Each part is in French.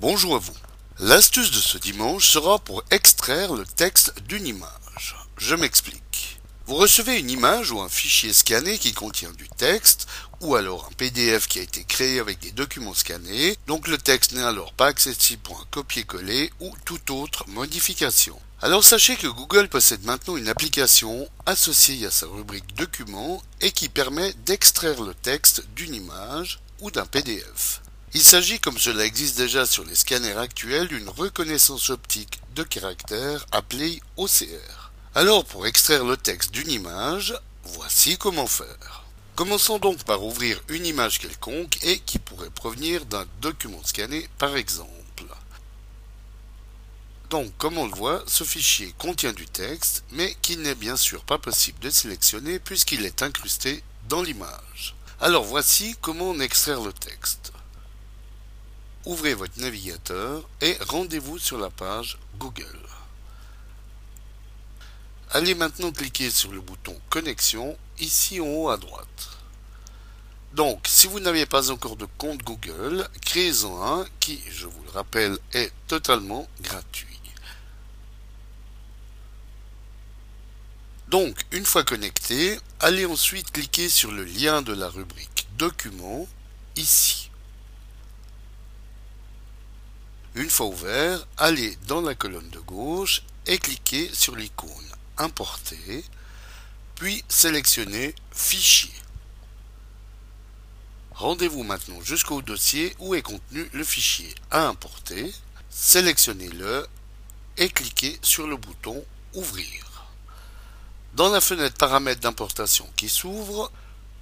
Bonjour à vous. L'astuce de ce dimanche sera pour extraire le texte d'une image. Je m'explique. Vous recevez une image ou un fichier scanné qui contient du texte, ou alors un PDF qui a été créé avec des documents scannés, donc le texte n'est alors pas accessible pour un copier-coller ou toute autre modification. Alors sachez que Google possède maintenant une application associée à sa rubrique documents et qui permet d'extraire le texte d'une image ou d'un PDF. Il s'agit, comme cela existe déjà sur les scanners actuels, d'une reconnaissance optique de caractère appelée OCR. Alors, pour extraire le texte d'une image, voici comment faire. Commençons donc par ouvrir une image quelconque et qui pourrait provenir d'un document scanné par exemple. Donc, comme on le voit, ce fichier contient du texte, mais qu'il n'est bien sûr pas possible de sélectionner puisqu'il est incrusté dans l'image. Alors voici comment on extraire le texte ouvrez votre navigateur et rendez-vous sur la page Google. Allez maintenant cliquer sur le bouton Connexion ici en haut à droite. Donc, si vous n'avez pas encore de compte Google, créez-en un qui, je vous le rappelle, est totalement gratuit. Donc, une fois connecté, allez ensuite cliquer sur le lien de la rubrique Documents ici. Une fois ouvert, allez dans la colonne de gauche et cliquez sur l'icône Importer, puis sélectionnez Fichier. Rendez-vous maintenant jusqu'au dossier où est contenu le fichier à importer, sélectionnez-le et cliquez sur le bouton Ouvrir. Dans la fenêtre Paramètres d'importation qui s'ouvre,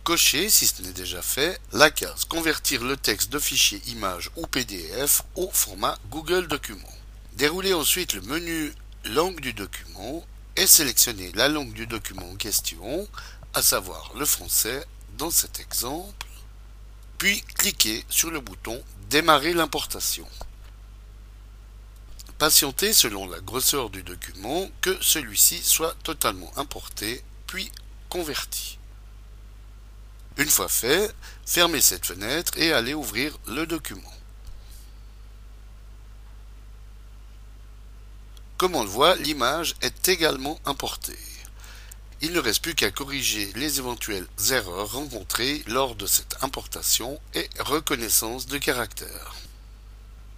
Cochez, si ce n'est déjà fait, la case Convertir le texte de fichier image ou PDF au format Google Document. Déroulez ensuite le menu Langue du document et sélectionnez la langue du document en question, à savoir le français dans cet exemple, puis cliquez sur le bouton Démarrer l'importation. Patientez selon la grosseur du document que celui-ci soit totalement importé, puis converti. Une fois fait, fermez cette fenêtre et allez ouvrir le document. Comme on le voit, l'image est également importée. Il ne reste plus qu'à corriger les éventuelles erreurs rencontrées lors de cette importation et reconnaissance de caractère.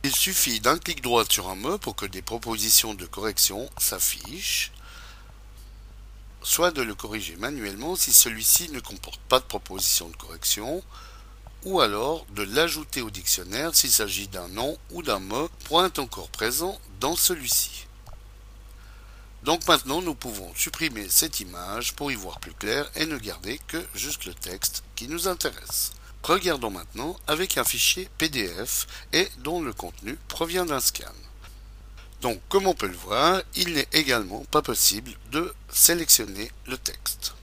Il suffit d'un clic droit sur un mot pour que des propositions de correction s'affichent soit de le corriger manuellement si celui-ci ne comporte pas de proposition de correction, ou alors de l'ajouter au dictionnaire s'il s'agit d'un nom ou d'un mot point encore présent dans celui-ci. Donc maintenant nous pouvons supprimer cette image pour y voir plus clair et ne garder que juste le texte qui nous intéresse. Regardons maintenant avec un fichier PDF et dont le contenu provient d'un scan. Donc, comme on peut le voir, il n'est également pas possible de sélectionner le texte.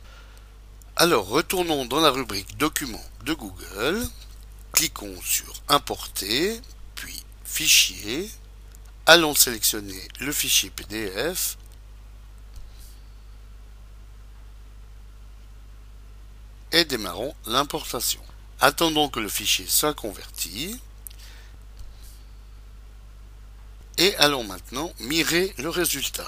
Alors, retournons dans la rubrique Documents de Google, cliquons sur Importer, puis Fichier, allons sélectionner le fichier PDF, et démarrons l'importation. Attendons que le fichier soit converti. Et allons maintenant mirer le résultat.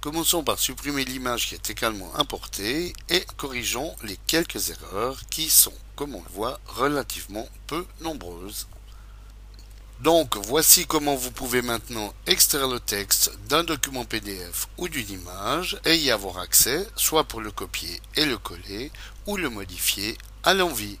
Commençons par supprimer l'image qui est également importée et corrigeons les quelques erreurs qui sont, comme on le voit, relativement peu nombreuses. Donc voici comment vous pouvez maintenant extraire le texte d'un document PDF ou d'une image et y avoir accès, soit pour le copier et le coller ou le modifier à l'envie.